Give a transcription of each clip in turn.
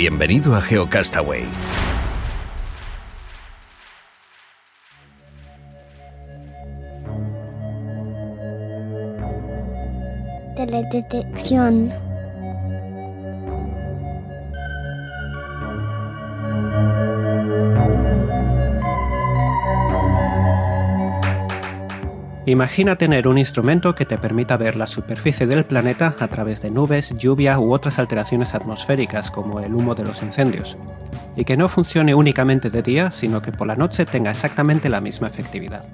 Bienvenido a GeoCastaway. Teledetección. Imagina tener un instrumento que te permita ver la superficie del planeta a través de nubes, lluvia u otras alteraciones atmosféricas como el humo de los incendios, y que no funcione únicamente de día, sino que por la noche tenga exactamente la misma efectividad.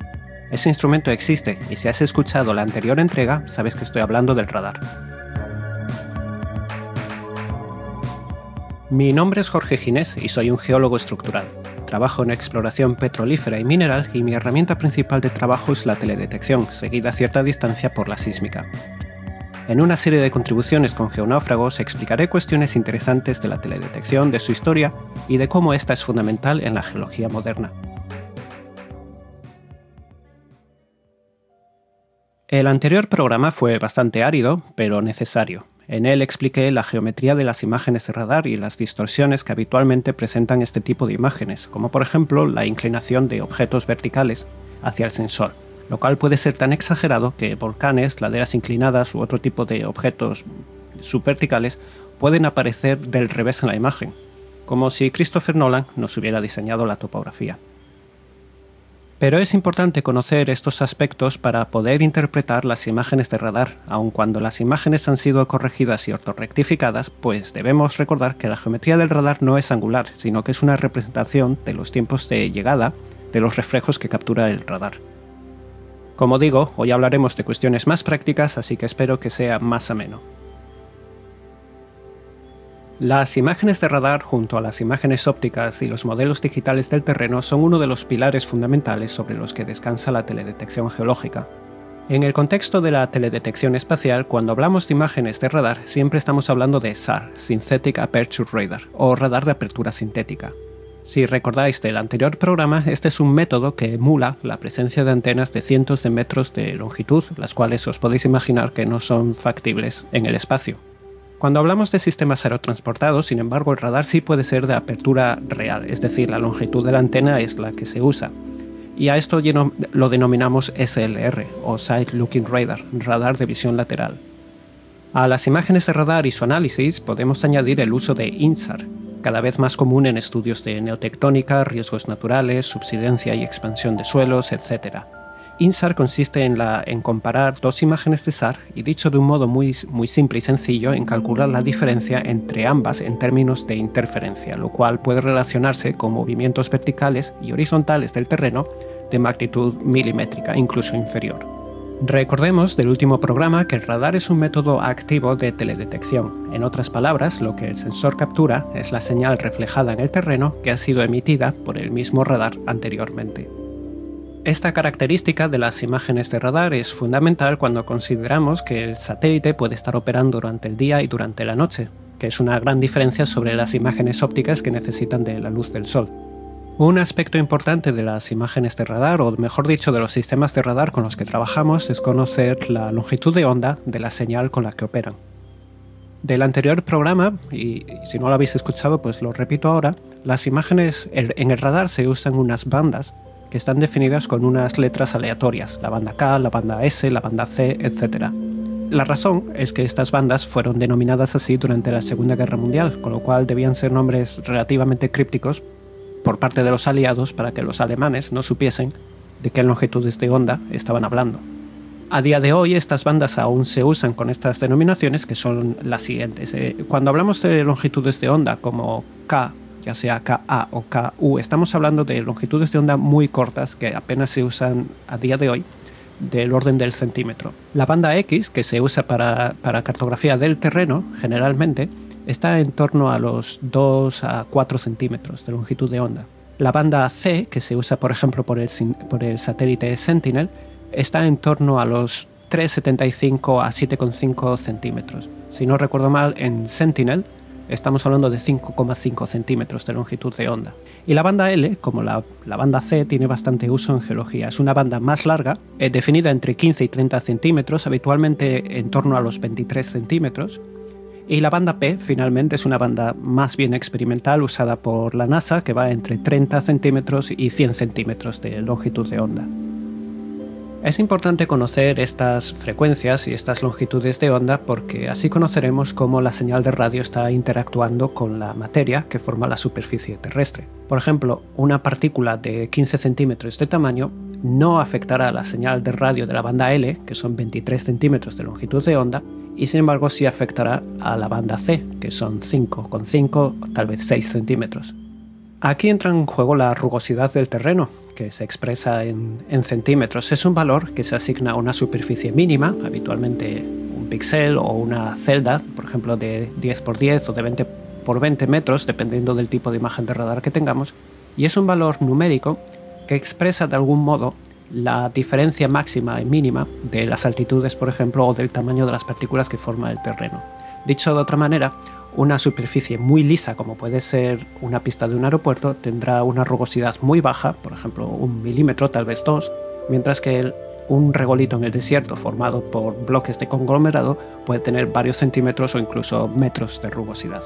Ese instrumento existe y si has escuchado la anterior entrega, sabes que estoy hablando del radar. Mi nombre es Jorge Ginés y soy un geólogo estructural. Trabajo en exploración petrolífera y mineral y mi herramienta principal de trabajo es la teledetección, seguida a cierta distancia por la sísmica. En una serie de contribuciones con geonáufragos explicaré cuestiones interesantes de la teledetección, de su historia y de cómo esta es fundamental en la geología moderna. El anterior programa fue bastante árido, pero necesario. En él expliqué la geometría de las imágenes de radar y las distorsiones que habitualmente presentan este tipo de imágenes, como por ejemplo la inclinación de objetos verticales hacia el sensor, lo cual puede ser tan exagerado que volcanes, laderas inclinadas u otro tipo de objetos subverticales pueden aparecer del revés en la imagen, como si Christopher Nolan nos hubiera diseñado la topografía. Pero es importante conocer estos aspectos para poder interpretar las imágenes de radar, aun cuando las imágenes han sido corregidas y ortorrectificadas, pues debemos recordar que la geometría del radar no es angular, sino que es una representación de los tiempos de llegada de los reflejos que captura el radar. Como digo, hoy hablaremos de cuestiones más prácticas, así que espero que sea más ameno. Las imágenes de radar junto a las imágenes ópticas y los modelos digitales del terreno son uno de los pilares fundamentales sobre los que descansa la teledetección geológica. En el contexto de la teledetección espacial, cuando hablamos de imágenes de radar, siempre estamos hablando de SAR, Synthetic Aperture Radar, o radar de apertura sintética. Si recordáis del anterior programa, este es un método que emula la presencia de antenas de cientos de metros de longitud, las cuales os podéis imaginar que no son factibles en el espacio. Cuando hablamos de sistemas aerotransportados, sin embargo, el radar sí puede ser de apertura real, es decir, la longitud de la antena es la que se usa. Y a esto lo denominamos SLR, o Side Looking Radar, radar de visión lateral. A las imágenes de radar y su análisis podemos añadir el uso de INSAR, cada vez más común en estudios de neotectónica, riesgos naturales, subsidencia y expansión de suelos, etc. INSAR consiste en, comparar dos imágenes de SAR y dicho de un modo muy simple y sencillo en calcular la diferencia entre ambas en términos de interferencia, lo cual puede relacionarse con movimientos verticales y horizontales del terreno de magnitud milimétrica, incluso inferior. Recordemos del último programa que el radar es un método activo de teledetección. En otras palabras, lo que el sensor captura es la señal reflejada en el terreno que ha sido emitida por el mismo radar anteriormente. Esta característica de las imágenes de radar es fundamental cuando consideramos que el satélite puede estar operando durante el día y durante la noche, que es una gran diferencia sobre las imágenes ópticas que necesitan de la luz del sol. Un aspecto importante de las imágenes de radar, o mejor dicho de los sistemas de radar con los que trabajamos, es conocer la longitud de onda de la señal con la que operan. Del anterior programa, y si no lo habéis escuchado, pues lo repito ahora, las imágenes en el radar se usan unas bandas que están definidas con unas letras aleatorias, la banda K, la banda S, la banda C, etc. La razón es que estas bandas fueron denominadas así durante la Segunda Guerra Mundial, con lo cual debían ser nombres relativamente crípticos por parte de los aliados para que los alemanes no supiesen de qué longitudes de onda estaban hablando. A día de hoy estas bandas aún se usan con estas denominaciones que son las siguientes. Eh, cuando hablamos de longitudes de onda como K, ya sea KA o KU, estamos hablando de longitudes de onda muy cortas que apenas se usan a día de hoy, del orden del centímetro. La banda X, que se usa para, cartografía del terreno, generalmente, está en torno a los 2 a 4 centímetros de longitud de onda. La banda C, que se usa por ejemplo por el, por el satélite Sentinel, está en torno a los 3,75 a 7,5 centímetros. Si no recuerdo mal, en Sentinel estamos hablando de 5,5 centímetros de longitud de onda. Y la banda L, como la, banda C, tiene bastante uso en geología. Es una banda más larga, eh, definida entre 15 y 30 centímetros, habitualmente en torno a los 23 centímetros. Y la banda P, finalmente, es una banda más bien experimental usada por la NASA, que va entre 30 centímetros y 100 centímetros de longitud de onda. Es importante conocer estas frecuencias y estas longitudes de onda porque así conoceremos cómo la señal de radio está interactuando con la materia que forma la superficie terrestre. Por ejemplo, una partícula de 15 centímetros de tamaño no afectará a la señal de radio de la banda L, que son 23 centímetros de longitud de onda, y sin embargo sí afectará a la banda C, que son 5,5 o tal vez 6 centímetros. Aquí entra en juego la rugosidad del terreno, que se expresa en, centímetros. Es un valor que se asigna a una superficie mínima, habitualmente un píxel o una celda, por ejemplo de 10 por 10 o de 20 por 20 metros, dependiendo del tipo de imagen de radar que tengamos, y es un valor numérico que expresa de algún modo la diferencia máxima y mínima de las altitudes, por ejemplo, o del tamaño de las partículas que forma el terreno. Dicho de otra manera, una superficie muy lisa, como puede ser una pista de un aeropuerto, tendrá una rugosidad muy baja, por ejemplo un milímetro, tal vez dos, mientras que un regolito en el desierto formado por bloques de conglomerado puede tener varios centímetros o incluso metros de rugosidad.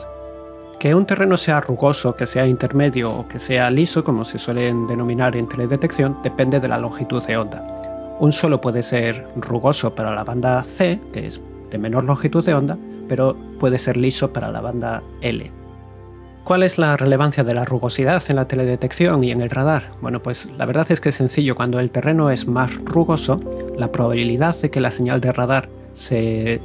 Que un terreno sea rugoso, que sea intermedio o que sea liso, como se suelen denominar en teledetección, depende de la longitud de onda. Un suelo puede ser rugoso para la banda C, que es de menor longitud de onda, pero puede ser liso para la banda L. ¿Cuál es la relevancia de la rugosidad en la teledetección y en el radar? Bueno, pues la verdad es que es sencillo, cuando el terreno es más rugoso, la probabilidad de que la señal de radar se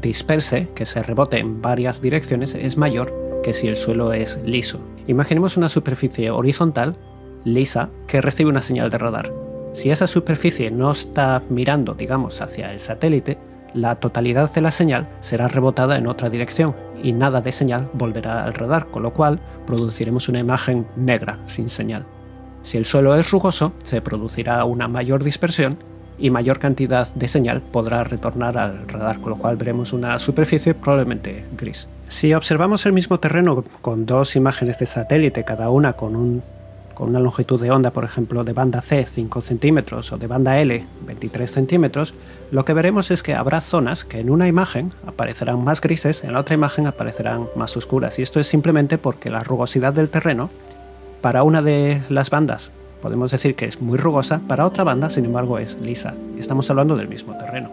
disperse, que se rebote en varias direcciones, es mayor que si el suelo es liso. Imaginemos una superficie horizontal, lisa, que recibe una señal de radar. Si esa superficie no está mirando, digamos, hacia el satélite, la totalidad de la señal será rebotada en otra dirección y nada de señal volverá al radar, con lo cual produciremos una imagen negra sin señal. Si el suelo es rugoso, se producirá una mayor dispersión y mayor cantidad de señal podrá retornar al radar, con lo cual veremos una superficie probablemente gris. Si observamos el mismo terreno con dos imágenes de satélite, cada una con un con una longitud de onda, por ejemplo, de banda C 5 centímetros o de banda L 23 centímetros, lo que veremos es que habrá zonas que en una imagen aparecerán más grises, en la otra imagen aparecerán más oscuras. Y esto es simplemente porque la rugosidad del terreno, para una de las bandas podemos decir que es muy rugosa, para otra banda, sin embargo, es lisa. Estamos hablando del mismo terreno.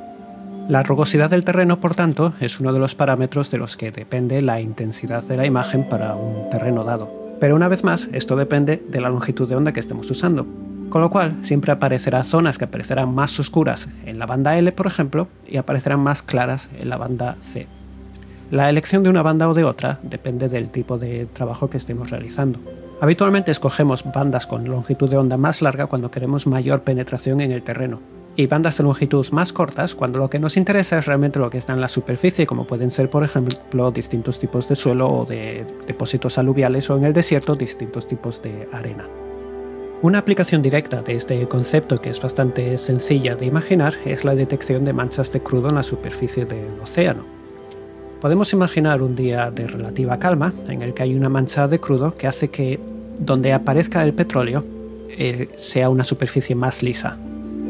La rugosidad del terreno, por tanto, es uno de los parámetros de los que depende la intensidad de la imagen para un terreno dado. Pero una vez más, esto depende de la longitud de onda que estemos usando. Con lo cual, siempre aparecerá zonas que aparecerán más oscuras en la banda L, por ejemplo, y aparecerán más claras en la banda C. La elección de una banda o de otra depende del tipo de trabajo que estemos realizando. Habitualmente escogemos bandas con longitud de onda más larga cuando queremos mayor penetración en el terreno, y bandas de longitud más cortas cuando lo que nos interesa es realmente lo que está en la superficie, como pueden ser, por ejemplo, distintos tipos de suelo o de depósitos aluviales o en el desierto distintos tipos de arena. Una aplicación directa de este concepto que es bastante sencilla de imaginar es la detección de manchas de crudo en la superficie del océano. Podemos imaginar un día de relativa calma en el que hay una mancha de crudo que hace que donde aparezca el petróleo eh, sea una superficie más lisa,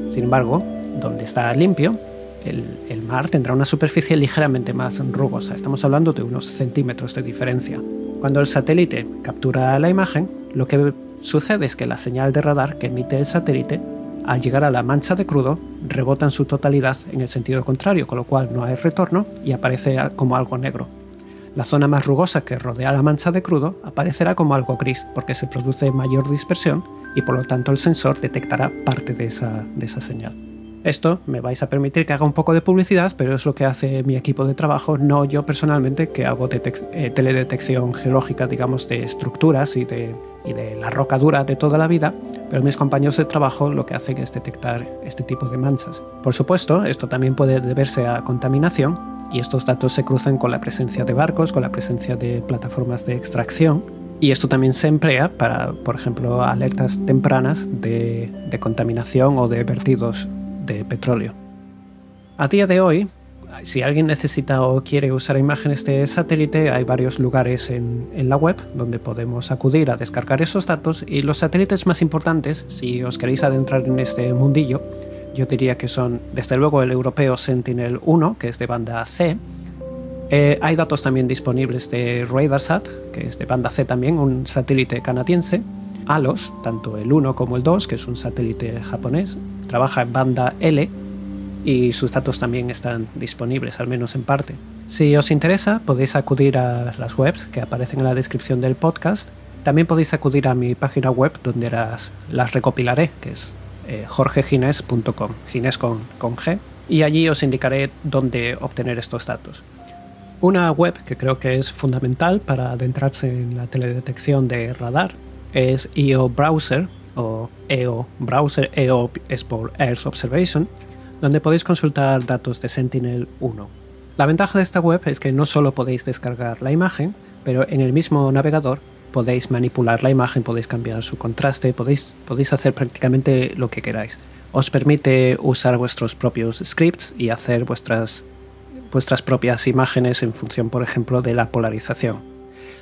sin embargo, donde está limpio, el, mar tendrá una superficie ligeramente más rugosa. Estamos hablando de unos centímetros de diferencia. Cuando el satélite captura la imagen, lo que sucede es que la señal de radar que emite el satélite, al llegar a la mancha de crudo, rebota en su totalidad en el sentido contrario, con lo cual no hay retorno y aparece como algo negro. La zona más rugosa que rodea la mancha de crudo aparecerá como algo gris porque se produce mayor dispersión y por lo tanto el sensor detectará parte de esa, de esa señal. Esto me vais a permitir que haga un poco de publicidad, pero es lo que hace mi equipo de trabajo, no yo personalmente, que hago eh, teledetección geológica, digamos, de estructuras y de, y de la roca dura de toda la vida, pero mis compañeros de trabajo lo que hacen es detectar este tipo de manchas. Por supuesto, esto también puede deberse a contaminación, y estos datos se cruzan con la presencia de barcos, con la presencia de plataformas de extracción, y esto también se emplea para, por ejemplo, alertas tempranas de, contaminación o de vertidos de petróleo. A día de hoy, si alguien necesita o quiere usar imágenes de satélite, hay varios lugares en, la web donde podemos acudir a descargar esos datos y los satélites más importantes, si os queréis adentrar en este mundillo, yo diría que son desde luego el europeo Sentinel-1, que es de banda C. Eh, hay datos también disponibles de RadarSat, que es de banda C también, un satélite canadiense. ALOS, tanto el 1 como el 2, que es un satélite japonés, trabaja en banda L y sus datos también están disponibles, al menos en parte. Si os interesa, podéis acudir a las webs que aparecen en la descripción del podcast. También podéis acudir a mi página web donde las, recopilaré, que es eh, jorgegines.com, gines con, con G, y allí os indicaré dónde obtener estos datos. Una web que creo que es fundamental para adentrarse en la teledetección de radar es EO Browser o EO Browser, EO es por Earth Observation, donde podéis consultar datos de Sentinel-1. La ventaja de esta web es que no solo podéis descargar la imagen, pero en el mismo navegador podéis manipular la imagen, podéis cambiar su contraste, podéis, podéis hacer prácticamente lo que queráis. Os permite usar vuestros propios scripts y hacer vuestras, vuestras propias imágenes en función, por ejemplo, de la polarización.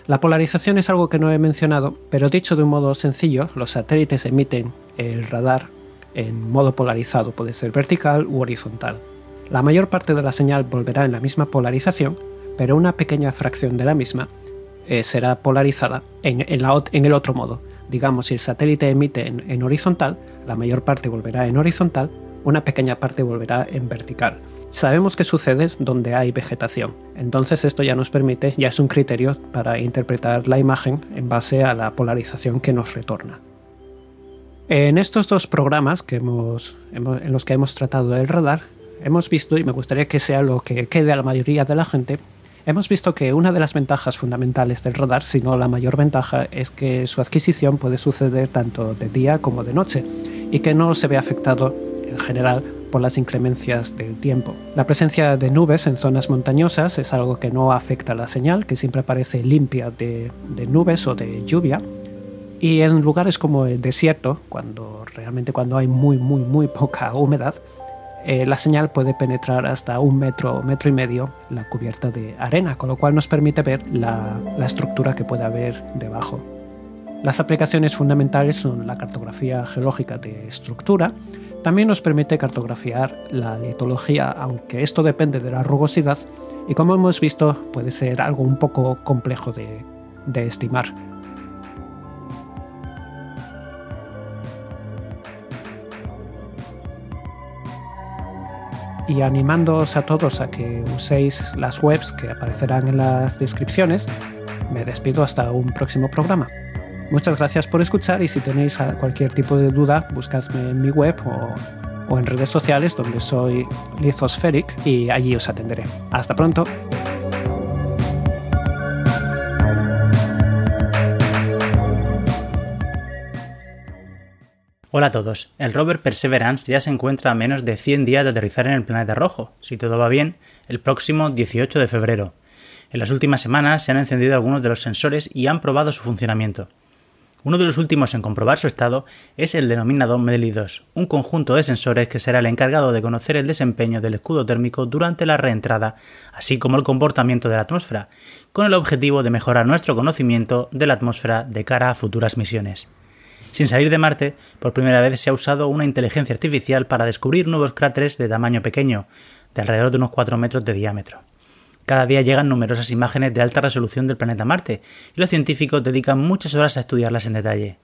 La polarización es algo que no he mencionado, pero dicho de un modo sencillo, los satélites emiten el radar en modo polarizado, puede ser vertical u horizontal. La mayor parte de la señal volverá en la misma polarización, pero una pequeña fracción de la misma eh, será polarizada en, el otro modo. Digamos, si el satélite emite en horizontal, la mayor parte volverá en horizontal, una pequeña parte volverá en vertical. Sabemos que sucede donde hay vegetación, entonces esto ya nos permite, ya es un criterio para interpretar la imagen en base a la polarización que nos retorna. En estos dos programas que hemos, en los que hemos tratado del radar, hemos visto, y me gustaría que sea lo que quede a la mayoría de la gente, hemos visto que una de las ventajas fundamentales del radar, si no la mayor ventaja, es que su adquisición puede suceder tanto de día como de noche y que no se ve afectado en general por las inclemencias del tiempo. La presencia de nubes en zonas montañosas es algo que no afecta a la señal, que siempre aparece limpia de, nubes o de lluvia. Y en lugares como el desierto, cuando realmente cuando hay muy muy muy poca humedad, eh, la señal puede penetrar hasta un metro o metro y medio la cubierta de arena, con lo cual nos permite ver la, la estructura que puede haber debajo. Las aplicaciones fundamentales son la cartografía geológica de estructura, también nos permite cartografiar la litología, aunque esto depende de la rugosidad y como hemos visto puede ser algo un poco complejo de, estimar. y animándoos a todos a que uséis las webs que aparecerán en las descripciones, me despido hasta un próximo programa. Muchas gracias por escuchar y si tenéis cualquier tipo de duda, buscadme en mi web o, en redes sociales donde soy Lithospheric y allí os atenderé. Hasta pronto. Hola a todos. El rover Perseverance ya se encuentra a menos de 100 días de aterrizar en el planeta rojo, si todo va bien, el próximo 18 de febrero. En las últimas semanas se han encendido algunos de los sensores y han probado su funcionamiento. Uno de los últimos en comprobar su estado es el denominado MEDLI 2, un conjunto de sensores que será el encargado de conocer el desempeño del escudo térmico durante la reentrada, así como el comportamiento de la atmósfera, con el objetivo de mejorar nuestro conocimiento de la atmósfera de cara a futuras misiones. Sin salir de Marte, por primera vez se ha usado una inteligencia artificial para descubrir nuevos cráteres de tamaño pequeño, de alrededor de unos 4 metros de diámetro. Cada día llegan numerosas imágenes de alta resolución del planeta Marte y los científicos dedican muchas horas a estudiarlas en detalle.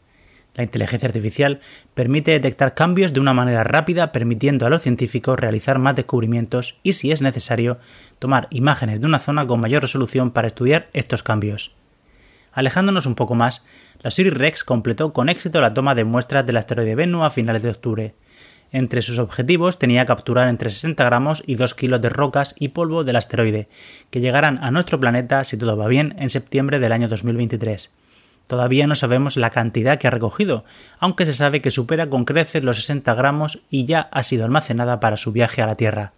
La inteligencia artificial permite detectar cambios de una manera rápida, permitiendo a los científicos realizar más descubrimientos y, si es necesario, tomar imágenes de una zona con mayor resolución para estudiar estos cambios. Alejándonos un poco más, la Siri Rex completó con éxito la toma de muestras del asteroide Bennu a finales de octubre. Entre sus objetivos tenía capturar entre 60 gramos y 2 kilos de rocas y polvo del asteroide, que llegarán a nuestro planeta, si todo va bien, en septiembre del año 2023. Todavía no sabemos la cantidad que ha recogido, aunque se sabe que supera con creces los 60 gramos y ya ha sido almacenada para su viaje a la Tierra.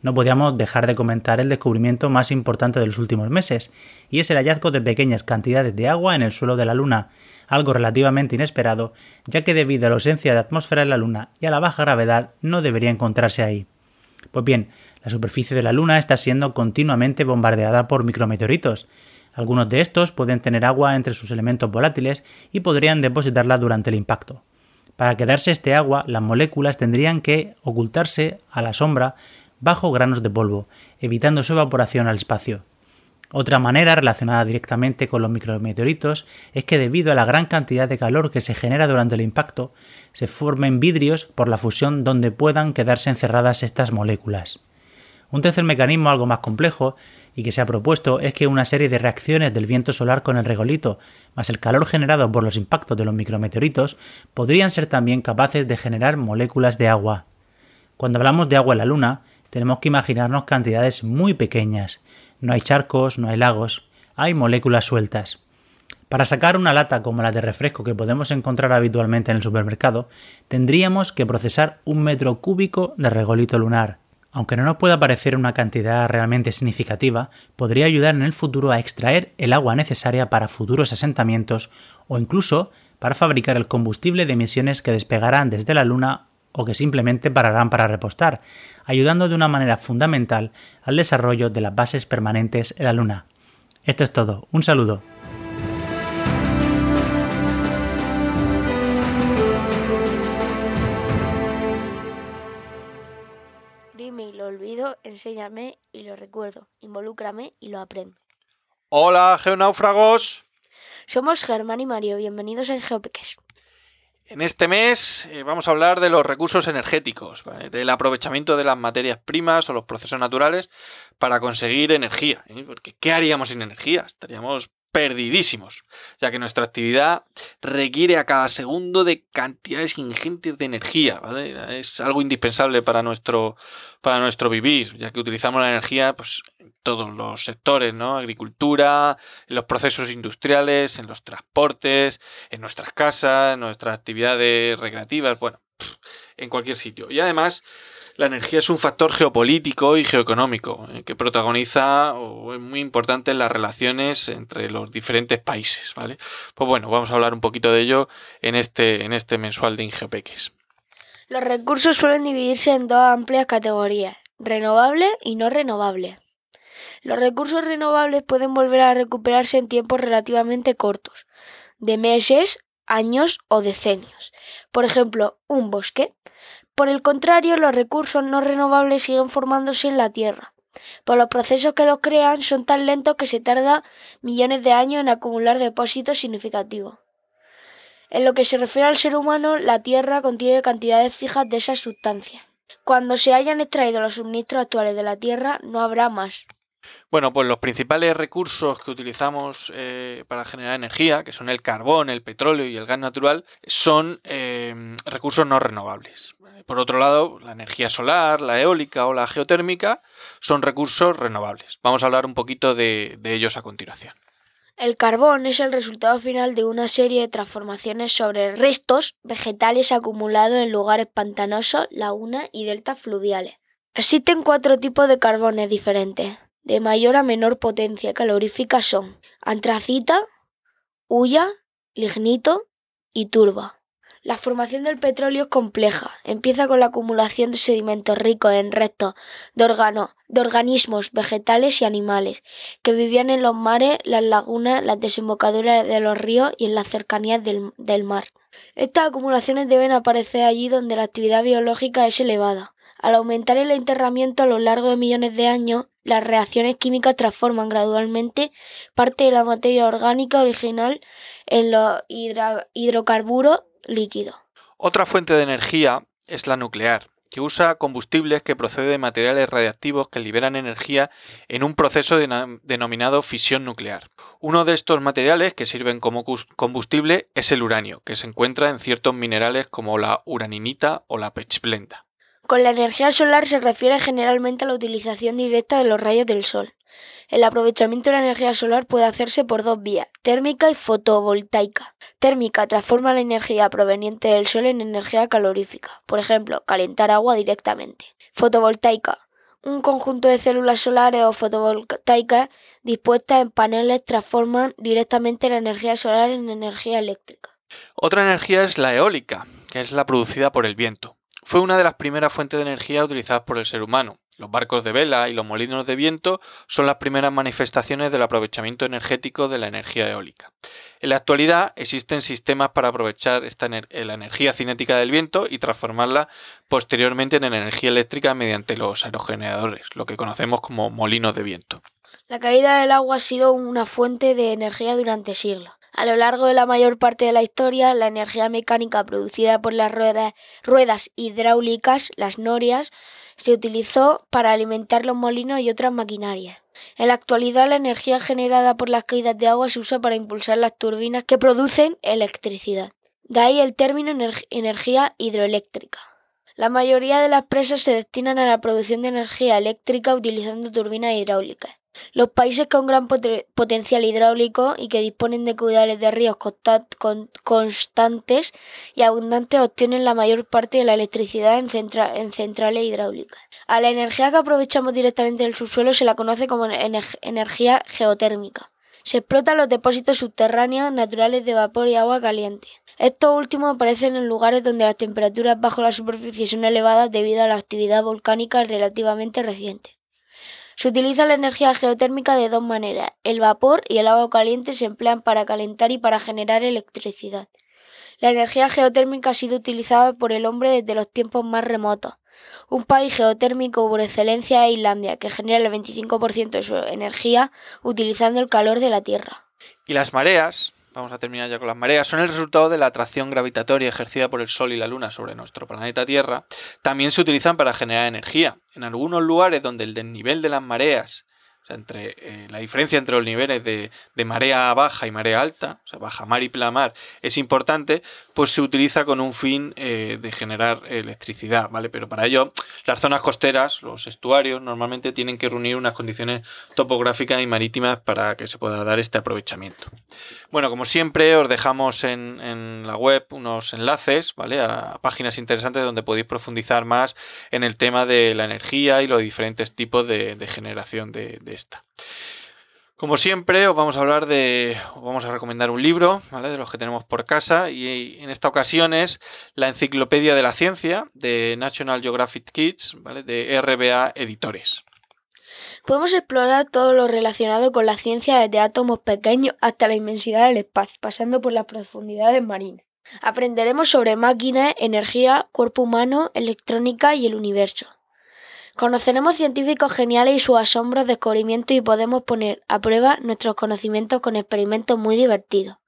No podíamos dejar de comentar el descubrimiento más importante de los últimos meses, y es el hallazgo de pequeñas cantidades de agua en el suelo de la Luna, algo relativamente inesperado, ya que debido a la ausencia de atmósfera en la Luna y a la baja gravedad no debería encontrarse ahí. Pues bien, la superficie de la Luna está siendo continuamente bombardeada por micrometeoritos. Algunos de estos pueden tener agua entre sus elementos volátiles y podrían depositarla durante el impacto. Para quedarse este agua, las moléculas tendrían que ocultarse a la sombra bajo granos de polvo, evitando su evaporación al espacio. Otra manera relacionada directamente con los micrometeoritos es que debido a la gran cantidad de calor que se genera durante el impacto, se formen vidrios por la fusión donde puedan quedarse encerradas estas moléculas. Un tercer mecanismo algo más complejo y que se ha propuesto es que una serie de reacciones del viento solar con el regolito, más el calor generado por los impactos de los micrometeoritos, podrían ser también capaces de generar moléculas de agua. Cuando hablamos de agua en la Luna, tenemos que imaginarnos cantidades muy pequeñas. No hay charcos, no hay lagos, hay moléculas sueltas. Para sacar una lata como la de refresco que podemos encontrar habitualmente en el supermercado, tendríamos que procesar un metro cúbico de regolito lunar. Aunque no nos pueda parecer una cantidad realmente significativa, podría ayudar en el futuro a extraer el agua necesaria para futuros asentamientos o incluso para fabricar el combustible de emisiones que despegarán desde la Luna o que simplemente pararán para repostar, ayudando de una manera fundamental al desarrollo de las bases permanentes en la Luna. Esto es todo, un saludo. Dime y lo olvido, enséñame y lo recuerdo, involúcrame y lo aprendo. Hola, geonáufragos. Somos Germán y Mario, bienvenidos en Geopeques. En este mes eh, vamos a hablar de los recursos energéticos, del aprovechamiento de las materias primas o los procesos naturales para conseguir energía. ¿eh? Porque ¿qué haríamos sin energía? Estaríamos perdidísimos, ya que nuestra actividad requiere a cada segundo de cantidades ingentes de energía, Es algo indispensable para nuestro, para nuestro vivir, ya que utilizamos la energía pues, en todos los sectores, ¿no? Agricultura, en los procesos industriales, en los transportes, en nuestras casas, en nuestras actividades recreativas, bueno, en cualquier sitio. Y además, la energía es un factor geopolítico y geoeconómico eh, que protagoniza o es muy importante en las relaciones entre los diferentes países, ¿vale? Pues bueno, vamos a hablar un poquito de ello en este, en este mensual de Ingepeques. Los recursos suelen dividirse en dos amplias categorías, renovable y no renovable. Los recursos renovables pueden volver a recuperarse en tiempos relativamente cortos, de meses, años o decenios. Por ejemplo, un bosque por el contrario, los recursos no renovables siguen formándose en la Tierra, pues los procesos que los crean son tan lentos que se tarda millones de años en acumular depósitos significativos. En lo que se refiere al ser humano, la Tierra contiene cantidades fijas de esas sustancias. Cuando se hayan extraído los suministros actuales de la Tierra, no habrá más. Bueno, pues los principales recursos que utilizamos eh, para generar energía, que son el carbón, el petróleo y el gas natural, son eh, recursos no renovables. Por otro lado, la energía solar, la eólica o la geotérmica son recursos renovables. Vamos a hablar un poquito de, ellos a continuación. El carbón es el resultado final de una serie de transformaciones sobre restos vegetales acumulados en lugares pantanosos, lagunas y deltas fluviales. Existen cuatro tipos de carbones diferentes. De mayor a menor potencia calorífica son antracita, hulla, lignito y turba. La formación del petróleo es compleja. Empieza con la acumulación de sedimentos ricos en restos de, de organismos vegetales y animales que vivían en los mares, las lagunas, las desembocaduras de los ríos y en las cercanías del, del mar. Estas acumulaciones deben aparecer allí donde la actividad biológica es elevada. Al aumentar el enterramiento a lo largo de millones de años, las reacciones químicas transforman gradualmente parte de la materia orgánica original en los hidrocarburos líquido. Otra fuente de energía es la nuclear, que usa combustibles que proceden de materiales radiactivos que liberan energía en un proceso denominado fisión nuclear. Uno de estos materiales que sirven como combustible es el uranio, que se encuentra en ciertos minerales como la uraninita o la pechblenda. Con la energía solar se refiere generalmente a la utilización directa de los rayos del sol. El aprovechamiento de la energía solar puede hacerse por dos vías, térmica y fotovoltaica. Térmica transforma la energía proveniente del sol en energía calorífica, por ejemplo, calentar agua directamente. Fotovoltaica. Un conjunto de células solares o fotovoltaicas dispuestas en paneles transforman directamente la energía solar en energía eléctrica. Otra energía es la eólica, que es la producida por el viento. Fue una de las primeras fuentes de energía utilizadas por el ser humano. Los barcos de vela y los molinos de viento son las primeras manifestaciones del aprovechamiento energético de la energía eólica. En la actualidad existen sistemas para aprovechar esta la energía cinética del viento y transformarla posteriormente en energía eléctrica mediante los aerogeneradores, lo que conocemos como molinos de viento. La caída del agua ha sido una fuente de energía durante siglos. A lo largo de la mayor parte de la historia, la energía mecánica producida por las ruedas, hidráulicas, las norias, se utilizó para alimentar los molinos y otras maquinarias. En la actualidad, la energía generada por las caídas de agua se usa para impulsar las turbinas que producen electricidad. De ahí el término energía hidroeléctrica. La mayoría de las presas se destinan a la producción de energía eléctrica utilizando turbinas hidráulicas. Los países con gran potencial hidráulico y que disponen de caudales de ríos constantes y abundantes obtienen la mayor parte de la electricidad en, centrales hidráulicas. A la energía que aprovechamos directamente del subsuelo se la conoce como energía geotérmica. Se explotan los depósitos subterráneos naturales de vapor y agua caliente. Estos últimos aparecen en lugares donde las temperaturas bajo la superficie son elevadas debido a la actividad volcánica relativamente reciente. Se utiliza la energía geotérmica de dos maneras. El vapor y el agua caliente se emplean para calentar y para generar electricidad. La energía geotérmica ha sido utilizada por el hombre desde los tiempos más remotos. Un país geotérmico por excelencia es Islandia, que genera el 25% de su energía utilizando el calor de la Tierra. Y las mareas, vamos a terminar ya con las mareas, son el resultado de la atracción gravitatoria ejercida por el Sol y la Luna sobre nuestro planeta Tierra, también se utilizan para generar energía. En algunos lugares donde el desnivel de las mareas entre eh, la diferencia entre los niveles de, marea baja y marea alta, o sea, baja mar y plamar, es importante, pues se utiliza con un fin eh, de generar electricidad, ¿vale? Pero para ello, las zonas costeras, los estuarios, normalmente tienen que reunir unas condiciones topográficas y marítimas para que se pueda dar este aprovechamiento. Bueno, como siempre, os dejamos en, la web unos enlaces, ¿vale? A, páginas interesantes donde podéis profundizar más en el tema de la energía y los diferentes tipos de, generación de, de como siempre, os vamos a hablar de, vamos a recomendar un libro, ¿vale? De los que tenemos por casa y en esta ocasión es la Enciclopedia de la Ciencia de National Geographic Kids, ¿vale? De RBA Editores. Podemos explorar todo lo relacionado con la ciencia desde átomos pequeños hasta la inmensidad del espacio, pasando por las profundidades marinas. Aprenderemos sobre máquinas, energía, cuerpo humano, electrónica y el universo. Conoceremos científicos geniales y sus asombros, descubrimientos y podemos poner a prueba nuestros conocimientos con experimentos muy divertidos.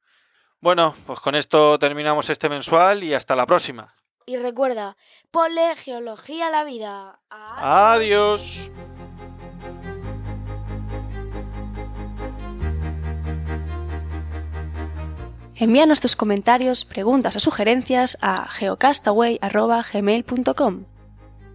Bueno, pues con esto terminamos este mensual y hasta la próxima. Y recuerda, ponle geología a la vida. Adiós. Envíanos tus comentarios, preguntas o sugerencias a geocastaway.gmail.com